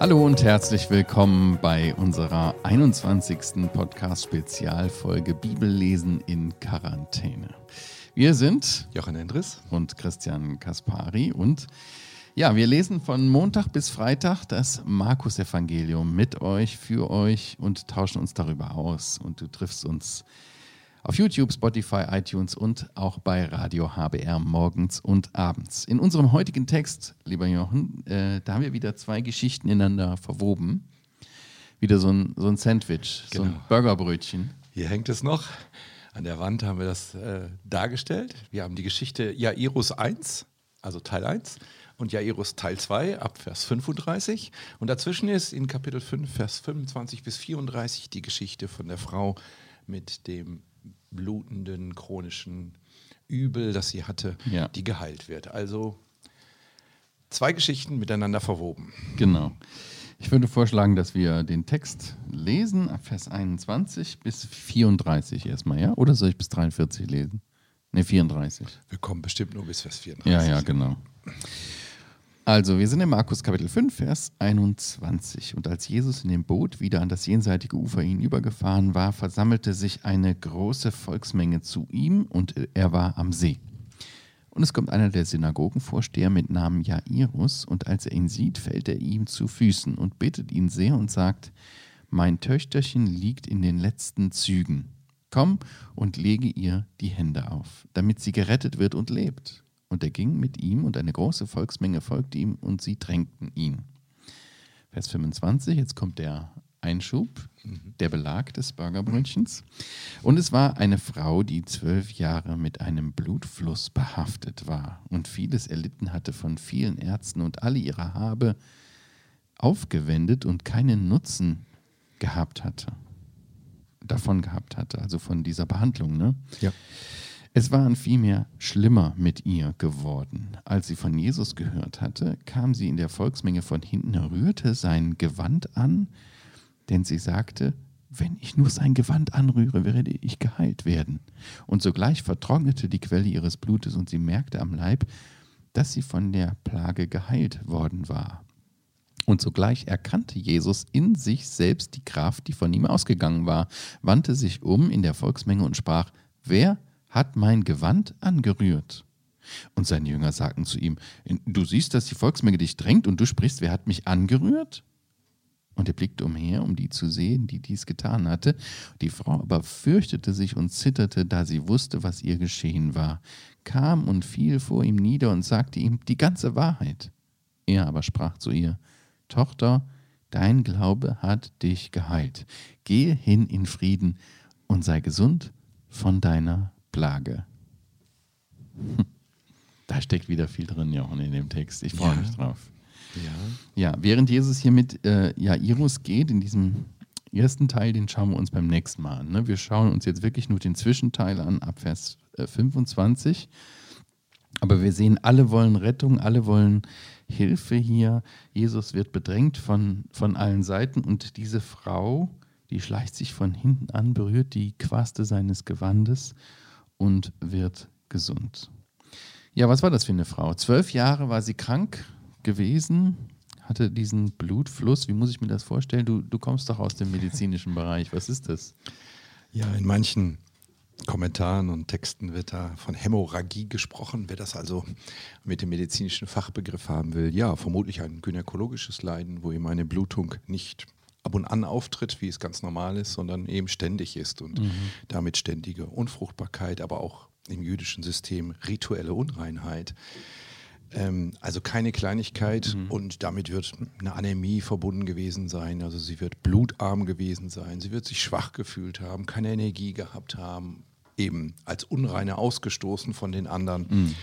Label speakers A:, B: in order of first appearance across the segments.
A: Hallo und herzlich willkommen bei unserer 21. Podcast-Spezialfolge Bibellesen in Quarantäne. Wir sind
B: Jochen Endres
A: und Christian Kaspari und ja, wir lesen von Montag bis Freitag das Markus-Evangelium mit euch, für euch und tauschen uns darüber aus. Und du triffst uns auf YouTube, Spotify, iTunes und auch bei Radio HBR morgens und abends. In unserem heutigen Text, lieber Jochen, äh, da haben wir wieder zwei Geschichten ineinander verwoben. Wieder so ein, so ein Sandwich, genau. so ein genau. Burgerbrötchen.
B: Hier hängt es noch. An der Wand haben wir das äh, dargestellt. Wir haben die Geschichte Jairus 1, also Teil 1, und Jairus Teil 2 ab Vers 35. Und dazwischen ist in Kapitel 5, Vers 25 bis 34 die Geschichte von der Frau mit dem blutenden chronischen Übel, das sie hatte, ja. die geheilt wird. Also zwei Geschichten miteinander verwoben.
A: Genau. Ich würde vorschlagen, dass wir den Text lesen, Vers 21 bis 34 erstmal, ja? Oder soll ich bis 43 lesen? Ne, 34.
B: Wir kommen bestimmt nur bis Vers 34.
A: Ja, ja, genau. Also, wir sind in Markus Kapitel 5, Vers 21. Und als Jesus in dem Boot wieder an das jenseitige Ufer hinübergefahren war, versammelte sich eine große Volksmenge zu ihm und er war am See. Und es kommt einer der Synagogenvorsteher mit Namen Jairus, und als er ihn sieht, fällt er ihm zu Füßen und bittet ihn sehr und sagt: Mein Töchterchen liegt in den letzten Zügen. Komm und lege ihr die Hände auf, damit sie gerettet wird und lebt. Und er ging mit ihm und eine große Volksmenge folgte ihm und sie drängten ihn. Vers 25, jetzt kommt der Einschub, mhm. der Belag des Burgerbrötchens. Und es war eine Frau, die zwölf Jahre mit einem Blutfluss behaftet war und vieles erlitten hatte von vielen Ärzten und alle ihre Habe aufgewendet und keinen Nutzen gehabt hatte. Davon gehabt hatte, also von dieser Behandlung. Ne?
B: Ja.
A: Es waren vielmehr schlimmer mit ihr geworden. Als sie von Jesus gehört hatte, kam sie in der Volksmenge von hinten, rührte sein Gewand an, denn sie sagte, wenn ich nur sein Gewand anrühre, werde ich geheilt werden. Und sogleich vertrocknete die Quelle ihres Blutes und sie merkte am Leib, dass sie von der Plage geheilt worden war. Und sogleich erkannte Jesus in sich selbst die Kraft, die von ihm ausgegangen war, wandte sich um in der Volksmenge und sprach, wer hat mein Gewand angerührt. Und seine Jünger sagten zu ihm, du siehst, dass die Volksmenge dich drängt und du sprichst, wer hat mich angerührt? Und er blickte umher, um die zu sehen, die dies getan hatte. Die Frau aber fürchtete sich und zitterte, da sie wusste, was ihr geschehen war, kam und fiel vor ihm nieder und sagte ihm die ganze Wahrheit. Er aber sprach zu ihr, Tochter, dein Glaube hat dich geheilt. Gehe hin in Frieden und sei gesund von deiner Plage. Da steckt wieder viel drin, Jochen, in dem Text. Ich freue ja. mich drauf. Ja. ja, während Jesus hier mit äh, Jairus geht, in diesem ersten Teil, den schauen wir uns beim nächsten Mal an. Ne? Wir schauen uns jetzt wirklich nur den Zwischenteil an, ab Vers äh, 25. Aber wir sehen, alle wollen Rettung, alle wollen Hilfe hier. Jesus wird bedrängt von, von allen Seiten und diese Frau, die schleicht sich von hinten an, berührt die Quaste seines Gewandes und wird gesund. Ja, was war das für eine Frau? Zwölf Jahre war sie krank gewesen, hatte diesen Blutfluss. Wie muss ich mir das vorstellen? Du, du kommst doch aus dem medizinischen Bereich. Was ist das?
B: Ja, in manchen Kommentaren und Texten wird da von Hämorrhagie gesprochen. Wer das also mit dem medizinischen Fachbegriff haben will, ja, vermutlich ein gynäkologisches Leiden, wo eben eine Blutung nicht ab und an auftritt, wie es ganz normal ist, sondern eben ständig ist und mhm. damit ständige Unfruchtbarkeit, aber auch im jüdischen System rituelle Unreinheit. Ähm, also keine Kleinigkeit mhm. und damit wird eine Anämie verbunden gewesen sein. Also sie wird blutarm gewesen sein, sie wird sich schwach gefühlt haben, keine Energie gehabt haben, eben als Unreine ausgestoßen von den anderen. Mhm.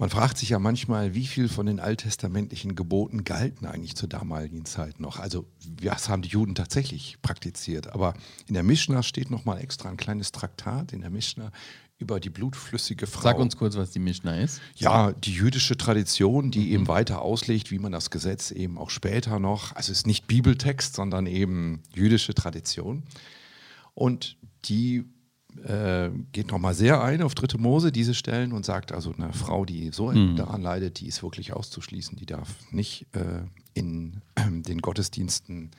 B: Man fragt sich ja manchmal, wie viel von den alttestamentlichen Geboten galten eigentlich zur damaligen Zeit noch. Also was haben die Juden tatsächlich praktiziert? Aber in der Mishnah steht noch mal extra ein kleines Traktat in der Mishnah über die blutflüssige Frau.
A: Sag uns kurz, was die Mishnah ist.
B: Ja, die jüdische Tradition, die mhm. eben weiter auslegt, wie man das Gesetz eben auch später noch, also es ist nicht Bibeltext, sondern eben jüdische Tradition. Und die äh, geht nochmal sehr ein auf dritte Mose, diese Stellen, und sagt also, eine Frau, die so mhm. daran leidet, die ist wirklich auszuschließen, die darf nicht äh, in äh, den Gottesdiensten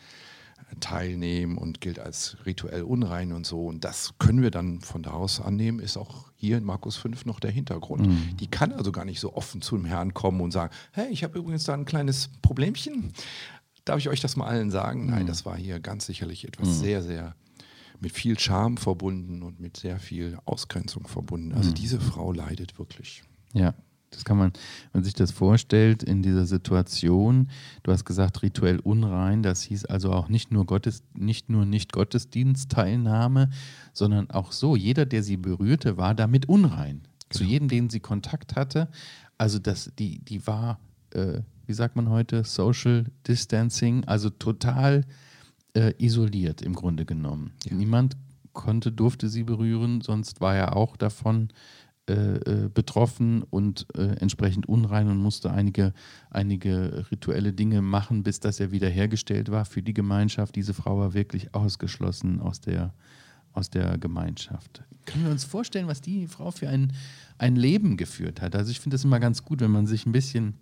B: teilnehmen und gilt als rituell unrein und so. Und das können wir dann von daraus annehmen, ist auch hier in Markus 5 noch der Hintergrund. Mhm. Die kann also gar nicht so offen zu dem Herrn kommen und sagen, hey, ich habe übrigens da ein kleines Problemchen. Darf ich euch das mal allen sagen? Mhm. Nein, das war hier ganz sicherlich etwas mhm. sehr, sehr mit viel Scham verbunden und mit sehr viel Ausgrenzung verbunden. Also mhm. diese Frau leidet wirklich.
A: Ja. Das kann man, wenn man sich das vorstellt, in dieser Situation, du hast gesagt, rituell unrein, das hieß also auch nicht nur Gottes, nicht nur nicht Gottesdienstteilnahme, sondern auch so, jeder, der sie berührte, war damit unrein. Genau. Zu jedem, den sie Kontakt hatte. Also das, die, die war, äh, wie sagt man heute, Social Distancing, also total äh, isoliert im Grunde genommen. Ja. Niemand konnte, durfte sie berühren, sonst war er auch davon äh, äh, betroffen und äh, entsprechend unrein und musste einige, einige rituelle Dinge machen, bis das er wiederhergestellt war für die Gemeinschaft. Diese Frau war wirklich ausgeschlossen aus der, aus der Gemeinschaft. Können wir uns vorstellen, was die Frau für ein, ein Leben geführt hat? Also ich finde es immer ganz gut, wenn man sich ein bisschen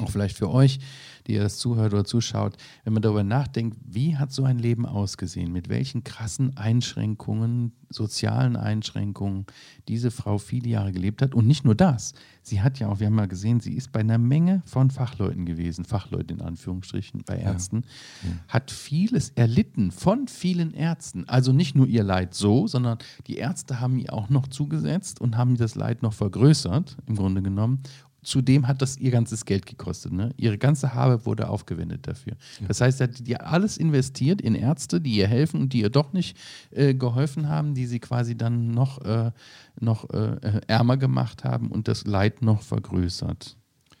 A: auch vielleicht für euch, die ihr das zuhört oder zuschaut, wenn man darüber nachdenkt, wie hat so ein Leben ausgesehen, mit welchen krassen Einschränkungen, sozialen Einschränkungen diese Frau viele Jahre gelebt hat. Und nicht nur das, sie hat ja auch, wir haben mal gesehen, sie ist bei einer Menge von Fachleuten gewesen, Fachleute in Anführungsstrichen, bei Ärzten, ja. Ja. hat vieles erlitten von vielen Ärzten. Also nicht nur ihr Leid so, sondern die Ärzte haben ihr auch noch zugesetzt und haben das Leid noch vergrößert, im Grunde genommen zudem hat das ihr ganzes Geld gekostet. Ne? Ihre ganze Habe wurde aufgewendet dafür. Ja. Das heißt, sie hat die alles investiert in Ärzte, die ihr helfen und die ihr doch nicht äh, geholfen haben, die sie quasi dann noch, äh, noch äh, ärmer gemacht haben und das Leid noch vergrößert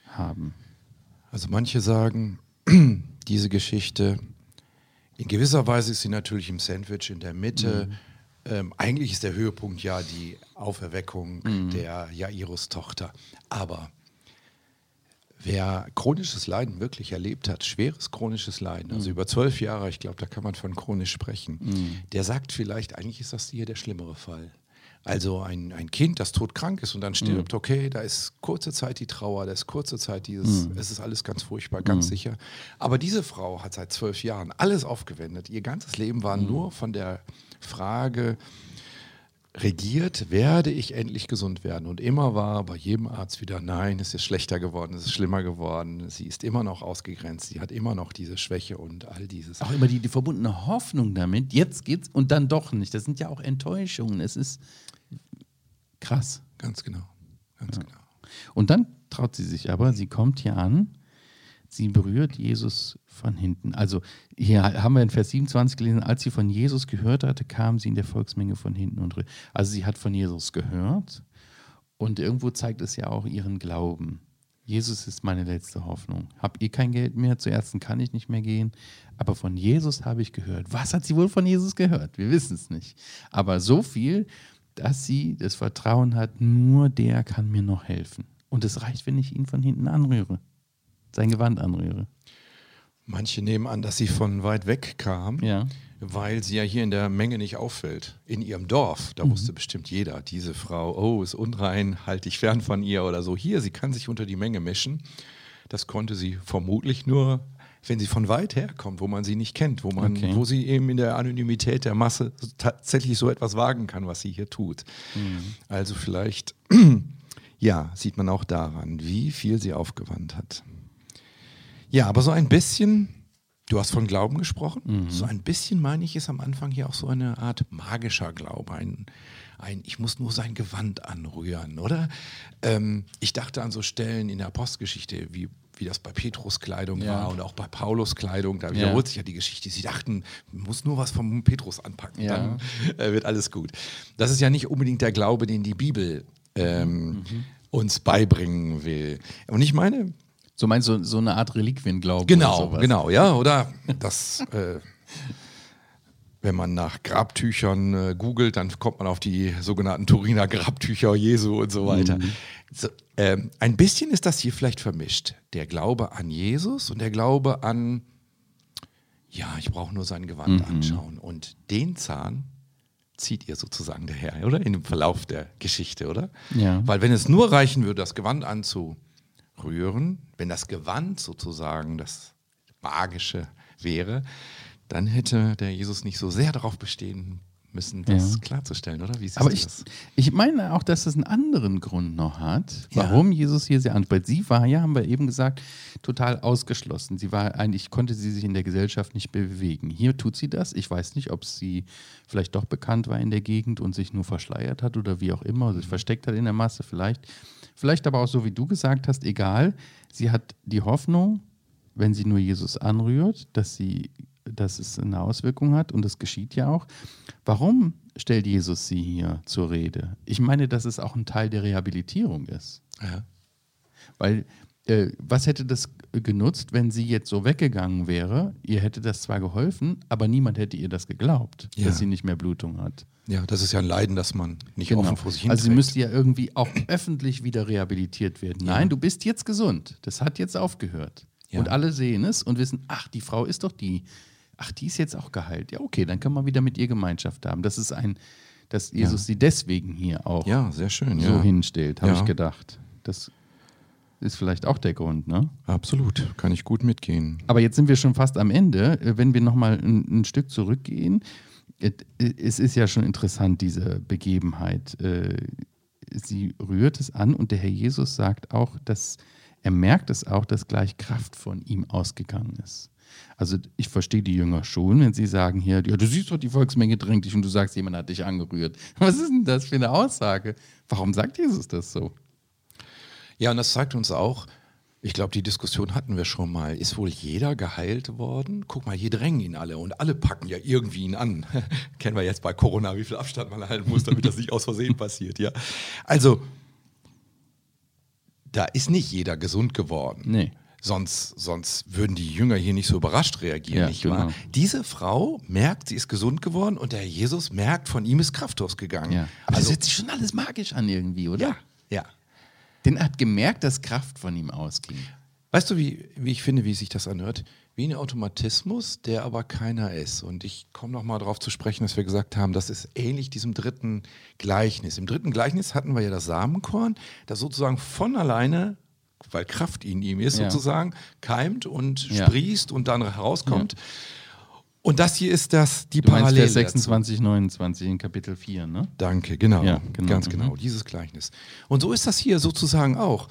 A: haben.
B: Also manche sagen, diese Geschichte, in gewisser Weise ist sie natürlich im Sandwich in der Mitte. Mhm. Ähm, eigentlich ist der Höhepunkt ja die Auferweckung mhm. der Jairus-Tochter. Aber Wer chronisches Leiden wirklich erlebt hat, schweres chronisches Leiden, also mhm. über zwölf Jahre, ich glaube, da kann man von chronisch sprechen, mhm. der sagt vielleicht, eigentlich ist das hier der schlimmere Fall. Also ein, ein Kind, das todkrank ist und dann stirbt, mhm. okay, da ist kurze Zeit die Trauer, da ist kurze Zeit dieses, mhm. es ist alles ganz furchtbar, ganz mhm. sicher. Aber diese Frau hat seit zwölf Jahren alles aufgewendet. Ihr ganzes Leben war mhm. nur von der Frage, regiert, werde ich endlich gesund werden. Und immer war bei jedem Arzt wieder, nein, es ist schlechter geworden, es ist schlimmer geworden, sie ist immer noch ausgegrenzt, sie hat immer noch diese Schwäche und all dieses.
A: Auch immer die, die verbundene Hoffnung damit, jetzt geht's und dann doch nicht. Das sind ja auch Enttäuschungen. Es ist krass.
B: Ganz genau. Ganz ja. genau.
A: Und dann traut sie sich aber, sie kommt hier an sie berührt Jesus von hinten. Also hier haben wir in Vers 27 gelesen, als sie von Jesus gehört hatte, kam sie in der Volksmenge von hinten und also sie hat von Jesus gehört und irgendwo zeigt es ja auch ihren Glauben. Jesus ist meine letzte Hoffnung. Hab ihr kein Geld mehr, zur ersten kann ich nicht mehr gehen, aber von Jesus habe ich gehört. Was hat sie wohl von Jesus gehört? Wir wissen es nicht. Aber so viel, dass sie das Vertrauen hat, nur der kann mir noch helfen. Und es reicht, wenn ich ihn von hinten anrühre sein Gewand anrühre.
B: Manche nehmen an, dass sie von weit weg kam, ja. weil sie ja hier in der Menge nicht auffällt. In ihrem Dorf, da mhm. wusste bestimmt jeder, diese Frau, oh, ist unrein, halte ich fern von ihr oder so. Hier, sie kann sich unter die Menge mischen. Das konnte sie vermutlich nur, wenn sie von weit her kommt, wo man sie nicht kennt, wo, man, okay. wo sie eben in der Anonymität der Masse tatsächlich so etwas wagen kann, was sie hier tut. Mhm. Also vielleicht, ja, sieht man auch daran, wie viel sie aufgewandt hat. Ja, aber so ein bisschen, du hast von Glauben gesprochen, mhm. so ein bisschen meine ich, ist am Anfang hier auch so eine Art magischer Glaube, ein, ein ich muss nur sein Gewand anrühren, oder? Ähm, ich dachte an so Stellen in der Postgeschichte, wie wie das bei Petrus Kleidung ja. war und auch bei Paulus Kleidung. Da wiederholt ja. sich ja die Geschichte. Sie dachten, man muss nur was vom Petrus anpacken, ja. dann äh, wird alles gut. Das ist ja nicht unbedingt der Glaube, den die Bibel ähm, mhm. uns beibringen will. Und ich meine,
A: so meinst du so eine Art Reliquienglaube?
B: Genau, genau, ja, oder? Das, äh, wenn man nach Grabtüchern äh, googelt, dann kommt man auf die sogenannten Turiner Grabtücher Jesu und so weiter. Mhm. So, äh, ein bisschen ist das hier vielleicht vermischt. Der Glaube an Jesus und der Glaube an, ja, ich brauche nur sein Gewand mhm. anschauen. Und den Zahn, zieht ihr sozusagen der Herr, oder? In dem Verlauf der Geschichte, oder?
A: Ja.
B: Weil wenn es nur reichen würde, das Gewand anzurühren, wenn das Gewand sozusagen das Magische wäre, dann hätte der Jesus nicht so sehr darauf bestehen müssen, das
A: Ja.
B: klarzustellen, oder? Wie siehst
A: Aber
B: du
A: ich,
B: das?
A: ich meine auch, dass es einen anderen Grund noch hat,
B: Ja.
A: warum Jesus hier sie anspricht. Sie war ja, haben wir eben gesagt, total ausgeschlossen. Sie war eigentlich, konnte sie sich in der Gesellschaft nicht bewegen. Hier tut sie das. Ich weiß nicht, ob sie vielleicht doch bekannt war in der Gegend und sich nur verschleiert hat oder wie auch immer, sich versteckt hat in der Masse vielleicht. Vielleicht aber auch so, wie du gesagt hast, egal. Sie hat die Hoffnung, wenn sie nur Jesus anrührt, dass sie dass es eine Auswirkung hat und das geschieht ja auch. Warum stellt Jesus sie hier zur Rede? Ich meine, dass es auch ein Teil der Rehabilitierung ist.
B: Ja.
A: Weil äh, was hätte das genutzt, wenn sie jetzt so weggegangen wäre? Ihr hätte das zwar geholfen, aber niemand hätte ihr das geglaubt,
B: Ja.
A: dass sie nicht mehr Blutung hat.
B: ja, das ist ja ein Leiden, das man nicht offen vor sich hin
A: also sie müsste ja irgendwie auch öffentlich wieder rehabilitiert werden. Nein, du bist jetzt gesund. Das hat jetzt aufgehört.
B: Ja.
A: Und alle sehen es und wissen, ach, die Frau ist doch die. Ach, die ist jetzt auch geheilt. Ja, okay, dann kann man wieder mit ihr Gemeinschaft haben. Das ist ein, dass Jesus sie deswegen hier auch
B: Ja, sehr schön.
A: so
B: ja.
A: hinstellt, habe
B: Ja.
A: ich gedacht. Das ist vielleicht auch der Grund, ne?
B: Absolut, kann ich gut mitgehen.
A: Aber jetzt sind wir schon fast am Ende. Äh, Wenn wir nochmal ein, ein Stück zurückgehen, et- es ist ja schon interessant, diese Begebenheit. Äh, Sie rührt es an und der Herr Jesus sagt auch, dass er merkt es auch, dass gleich Kraft von ihm ausgegangen ist. Also ich verstehe die Jünger schon, wenn sie sagen hier, ja, du siehst doch, die Volksmenge drängt dich und du sagst, jemand hat dich angerührt. Was ist denn das für eine Aussage? Warum sagt Jesus das so?
B: Ja, und das zeigt uns auch, ich glaube, die Diskussion hatten wir schon mal. Ist wohl jeder geheilt worden? Guck mal, hier drängen ihn alle und alle packen ja irgendwie ihn an. Kennen wir jetzt bei Corona, wie viel Abstand man halten muss, damit das nicht aus Versehen passiert. Ja. Also, da ist nicht jeder gesund geworden.
A: Nee.
B: Sonst, sonst würden die Jünger hier nicht so überrascht reagieren,
A: Ja,
B: nicht
A: genau.
B: wahr? Diese Frau merkt, sie ist gesund geworden und der Herr Jesus merkt, von ihm ist Kraft ausgegangen.
A: Ja. Aber
B: Also,
A: das hört sich schon alles magisch an irgendwie, oder?
B: ja, ja.
A: Den hat gemerkt, dass Kraft von ihm ausging.
B: Weißt du, wie, wie ich finde, wie sich das anhört? Wie ein Automatismus, der aber keiner ist. Und ich komme nochmal darauf zu sprechen, dass wir gesagt haben, das ist ähnlich diesem dritten Gleichnis. Im dritten Gleichnis hatten wir ja das Samenkorn, das sozusagen von alleine, weil Kraft in ihm ist,
A: Ja.
B: sozusagen, keimt und
A: Ja.
B: sprießt und dann herauskommt. Und das hier ist das, die
A: Du
B: Parallele.
A: Vers
B: dazu.
A: 26, 29 in Kapitel 4, ne?
B: Danke, genau.
A: Ja, genau.
B: Ganz
A: Mhm.
B: genau, dieses Gleichnis. Und so ist das hier sozusagen auch.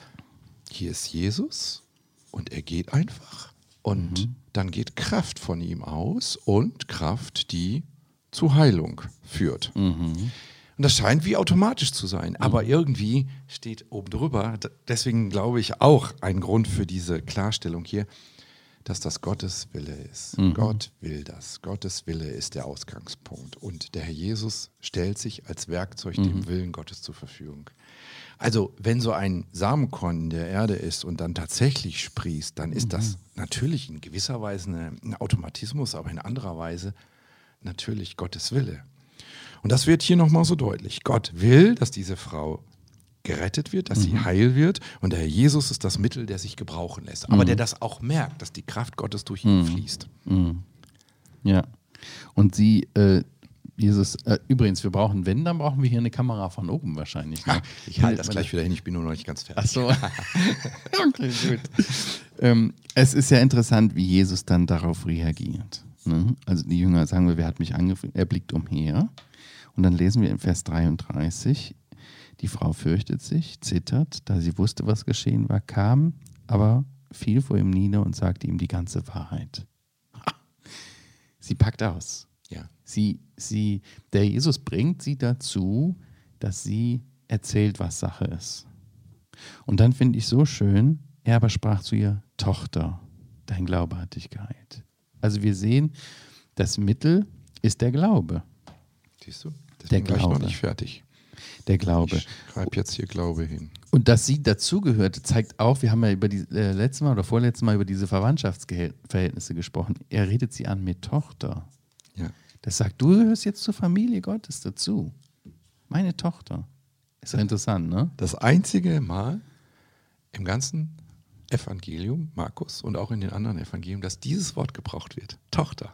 B: Hier ist Jesus und er geht einfach. Und
A: Mhm.
B: dann geht Kraft von ihm aus und Kraft, die zu Heilung führt.
A: Mhm.
B: Und das scheint wie automatisch zu sein, aber irgendwie steht oben drüber, deswegen glaube ich auch ein Grund für diese Klarstellung hier, dass das Gottes Wille ist. Gott will das. Gottes Wille ist der Ausgangspunkt. Und der Herr Jesus stellt sich als Werkzeug dem Willen Gottes zur Verfügung. Also, wenn so ein Samenkorn in der Erde ist und dann tatsächlich sprießt, dann ist das natürlich in gewisser Weise ein Automatismus, aber in anderer Weise natürlich Gottes Wille. Und das wird hier nochmal so deutlich. Gott will, dass diese Frau gerettet wird, dass sie heil wird. Und der Herr Jesus ist das Mittel, der sich gebrauchen lässt. Aber der das auch merkt, dass die Kraft Gottes durch ihn fließt.
A: Ja. Und sie, äh, Jesus, äh, übrigens, wir brauchen, wenn, dann brauchen wir hier eine Kamera von oben wahrscheinlich. Ne?
B: Ich halte das gleich wieder hin, ich bin nur noch nicht ganz fertig.
A: Ach so. okay, gut. Ähm, es ist ja interessant, wie Jesus dann darauf reagiert. Ne? Also die Jünger sagen wir, wer hat mich angegriffen? Er blickt umher. Und dann lesen wir in Vers 33, die Frau fürchtet sich, zittert, da sie wusste, was geschehen war, kam, aber fiel vor ihm nieder und sagte ihm die ganze Wahrheit. Sie packt aus.
B: Ja.
A: Sie, sie, der Jesus bringt sie dazu, dass sie erzählt, was Sache ist. Und dann finde ich so schön, er aber sprach zu ihr, Tochter, dein Glaube hat dich geheilt. Also wir sehen, das Mittel ist der Glaube.
B: Siehst du?
A: Der
B: bin gleich noch
A: Glaube.
B: nicht fertig.
A: Der Glaube.
B: Ich schreibe jetzt hier Glaube hin.
A: Und dass sie dazugehörte, zeigt auch, wir haben ja über die äh, letztes Mal oder vorletztes Mal über diese Verwandtschaftsverhältnisse gesprochen. Er redet sie an mit Tochter.
B: Ja.
A: Das sagt, du gehörst jetzt zur Familie Gottes dazu. Meine Tochter. Ist ja interessant, ne?
B: Das einzige Mal im ganzen Evangelium, Markus und auch in den anderen Evangelien, dass dieses Wort gebraucht wird. Tochter.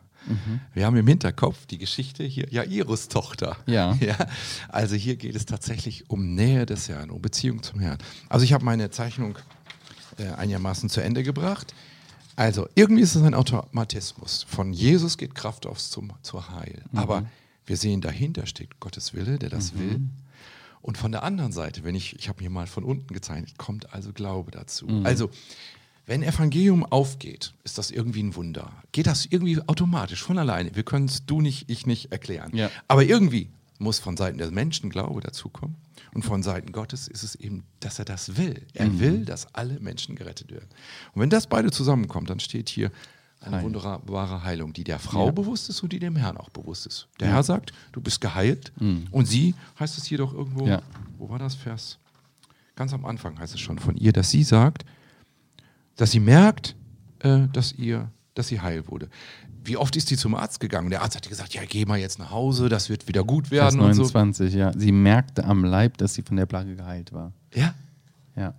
B: Wir haben im Hinterkopf die Geschichte hier, Jairus Tochter.
A: Ja.
B: ja. Also hier geht es tatsächlich um Nähe des Herrn, um Beziehung zum Herrn. Also ich habe meine Zeichnung äh, einigermaßen zu Ende gebracht. Also irgendwie ist es ein Automatismus. Von Jesus geht Kraft aufs zum, zur Heil. Aber wir sehen, dahinter steht Gottes Wille, der das will. Und von der anderen Seite, wenn ich, ich habe hier mal von unten gezeichnet, kommt also Glaube dazu. Also, wenn Evangelium aufgeht, ist das irgendwie ein Wunder. Geht das irgendwie automatisch, von alleine. Wir können es du nicht, ich nicht erklären.
A: Ja.
B: Aber irgendwie muss von Seiten der Menschen Glaube dazukommen. Und von Seiten Gottes ist es eben, dass er das will. Er will, dass alle Menschen gerettet werden. Und wenn das beide zusammenkommt, dann steht hier eine
A: Heil.
B: wunderbare Heilung, die der Frau
A: Ja.
B: bewusst ist und die dem Herrn auch bewusst ist. Der Herr sagt, du bist geheilt. Und sie, heißt es hier doch irgendwo,
A: Ja.
B: wo war das Vers? Ganz am Anfang heißt es schon von ihr, dass sie sagt, dass sie merkt, äh, dass, ihr, dass sie heil wurde. Wie oft ist sie zum Arzt gegangen? Der Arzt hat ihr gesagt, ja, geh mal jetzt nach Hause, das wird wieder gut werden so.
A: 29, ja. Sie merkte am Leib, dass sie von der Plage geheilt war.
B: Ja,
A: Ja.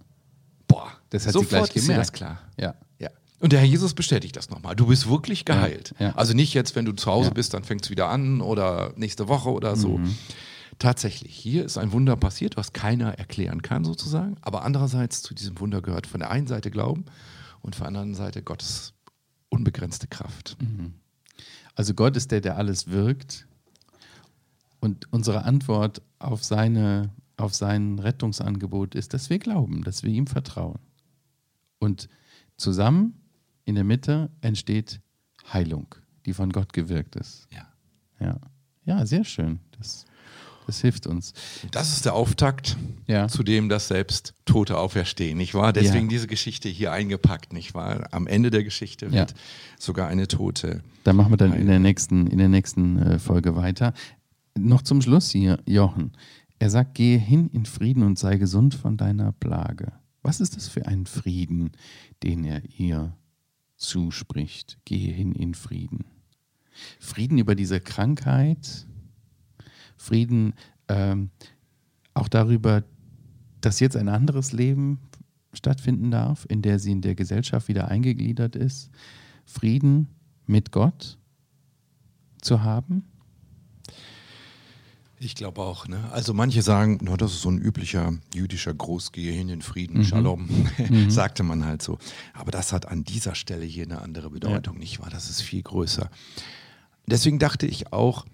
B: boah,
A: Das hat sie
B: sofort
A: gleich
B: ist ihr
A: gemerkt.
B: das klar.
A: Ja.
B: Ja. Und der Herr Jesus bestätigt das nochmal. Du bist wirklich geheilt.
A: Ja, ja.
B: Also nicht jetzt, wenn du zu Hause
A: Ja.
B: bist, dann fängt es wieder an oder nächste Woche oder so.
A: Mhm.
B: Tatsächlich, hier ist ein Wunder passiert, was keiner erklären kann sozusagen. Aber andererseits zu diesem Wunder gehört von der einen Seite Glauben und von der anderen Seite Gottes unbegrenzte Kraft.
A: Also Gott ist der, der alles wirkt. Und unsere Antwort auf, seine, auf sein Rettungsangebot ist, dass wir glauben, dass wir ihm vertrauen. Und zusammen in der Mitte entsteht Heilung, die von Gott gewirkt ist.
B: Ja.
A: Ja, ja sehr schön. Das, das hilft uns.
B: Das ist der Auftakt
A: Ja.
B: zu dem, dass selbst Tote auferstehen, nicht wahr? Deswegen
A: Ja.
B: diese Geschichte hier eingepackt, nicht wahr? Am Ende der Geschichte wird
A: Ja.
B: sogar eine Tote.
A: Da machen wir dann in der nächsten, in der nächsten äh, Folge weiter. Noch zum Schluss hier, Jochen. Er sagt, gehe hin in Frieden und sei gesund von deiner Plage. Was ist das für ein Frieden, den er ihr zuspricht? Gehe hin in Frieden. Frieden über diese Krankheit, Frieden ähm, auch darüber, dass jetzt ein anderes Leben stattfinden darf, in der sie in der Gesellschaft wieder eingegliedert ist. Frieden mit Gott zu haben.
B: Ich glaube auch. Ne? Also manche sagen, no, das ist so ein üblicher jüdischer Gruß, gehe hin in Frieden,
A: Mhm.
B: Shalom, sagte man halt so. Aber das hat an dieser Stelle hier eine andere Bedeutung, nicht wahr? Das ist viel größer. Deswegen dachte ich auch,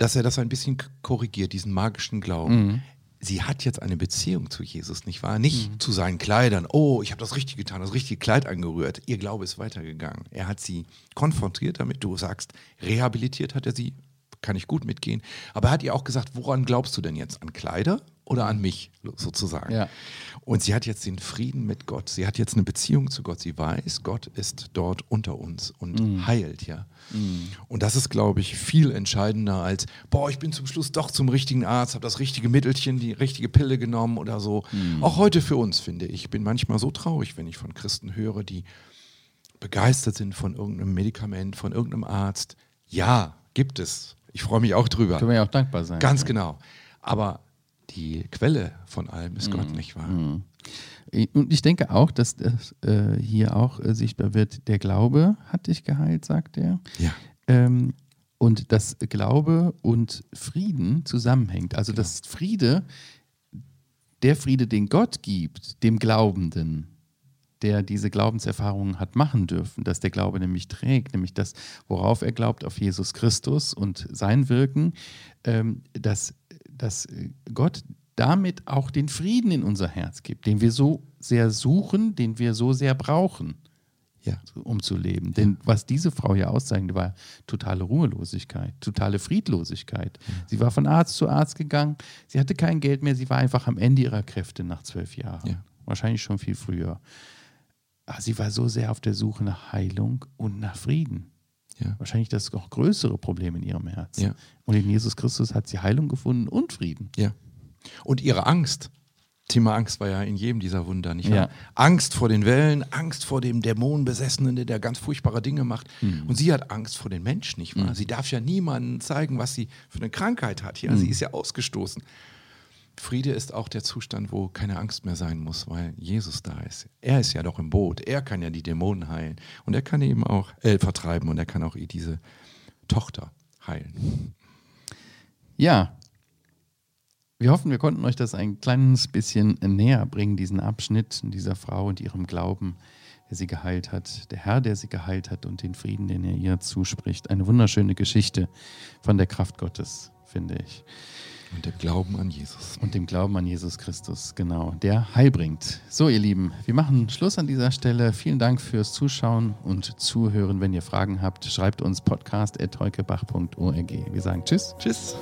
B: dass er das ein bisschen korrigiert, diesen magischen Glauben.
A: Mhm.
B: Sie hat jetzt eine Beziehung zu Jesus, nicht wahr? Nicht zu seinen Kleidern. Oh, ich habe das Richtige getan, das richtige Kleid angerührt. Ihr Glaube ist weitergegangen. Er hat sie konfrontiert damit. Du sagst, rehabilitiert hat er sie. Kann ich gut mitgehen. Aber er hat ihr auch gesagt, woran glaubst du denn jetzt? An Kleider oder an mich sozusagen?
A: Ja.
B: Und sie hat jetzt den Frieden mit Gott. Sie hat jetzt eine Beziehung zu Gott. Sie weiß, Gott ist dort unter uns und heilt, ja. Und das ist, glaube ich, viel entscheidender als, boah, ich bin zum Schluss doch zum richtigen Arzt, habe das richtige Mittelchen, die richtige Pille genommen oder so. Auch heute für uns, finde ich. Ich bin manchmal so traurig, wenn ich von Christen höre, die begeistert sind von irgendeinem Medikament, von irgendeinem Arzt. Ja, gibt es. Ich freue mich auch drüber.
A: Können wir ja auch dankbar sein.
B: Ganz genau. Aber die Quelle von allem ist Gott, nicht wahr?
A: Und ich denke auch, dass das äh, hier auch äh, sichtbar wird, der Glaube hat dich geheilt, sagt er.
B: Ja.
A: Ähm, und dass Glaube und Frieden zusammenhängt. Also dass Friede, der Friede, den Gott gibt, dem Glaubenden, der diese Glaubenserfahrungen hat machen dürfen, dass der Glaube nämlich trägt, nämlich das, worauf er glaubt, auf Jesus Christus und sein Wirken, ähm, dass, dass Gott damit auch den Frieden in unser Herz gibt, den wir so sehr suchen, den wir so sehr brauchen
B: Ja.
A: um zu leben. Denn was diese Frau hier auszeichnet, war totale Ruhelosigkeit, totale Friedlosigkeit. Sie war von Arzt zu Arzt gegangen, sie hatte kein Geld mehr, sie war einfach am Ende ihrer Kräfte nach zwölf Jahren.
B: Ja.
A: Wahrscheinlich schon viel früher. Aber sie war so sehr auf der Suche nach Heilung und nach Frieden.
B: Ja.
A: Wahrscheinlich das noch größere Problem in ihrem Herzen.
B: Ja.
A: Und in Jesus Christus hat sie Heilung gefunden und Frieden.
B: Ja. Und ihre Angst. Thema Angst war ja in jedem dieser Wunder, nicht wahr?
A: Ja.
B: Angst vor den Wellen, Angst vor dem Dämonenbesessenen, der, ganz furchtbare Dinge macht.
A: Mhm.
B: Und sie hat Angst vor den Menschen, nicht wahr? Sie darf ja niemandem zeigen, was sie für eine Krankheit hat. Ja, sie ist ja ausgestoßen. Friede ist auch der Zustand, wo keine Angst mehr sein muss, weil Jesus da ist. Er ist ja doch im Boot. Er kann ja die Dämonen heilen. Und er kann eben auch äh, vertreiben und er kann auch diese Tochter heilen.
A: Ja, wir hoffen, wir konnten euch das ein kleines bisschen näher bringen, diesen Abschnitt dieser Frau und ihrem Glauben, der sie geheilt hat, der Herr, der sie geheilt hat und den Frieden, den er ihr zuspricht. Eine wunderschöne Geschichte von der Kraft Gottes, finde ich.
B: Und dem Glauben an Jesus.
A: Und dem Glauben an Jesus Christus, genau, der Heil bringt. So, ihr Lieben, wir machen Schluss an dieser Stelle. Vielen Dank fürs Zuschauen und Zuhören. Wenn ihr Fragen habt, schreibt uns podcast.heukebach.org. Wir sagen Tschüss.
B: Tschüss.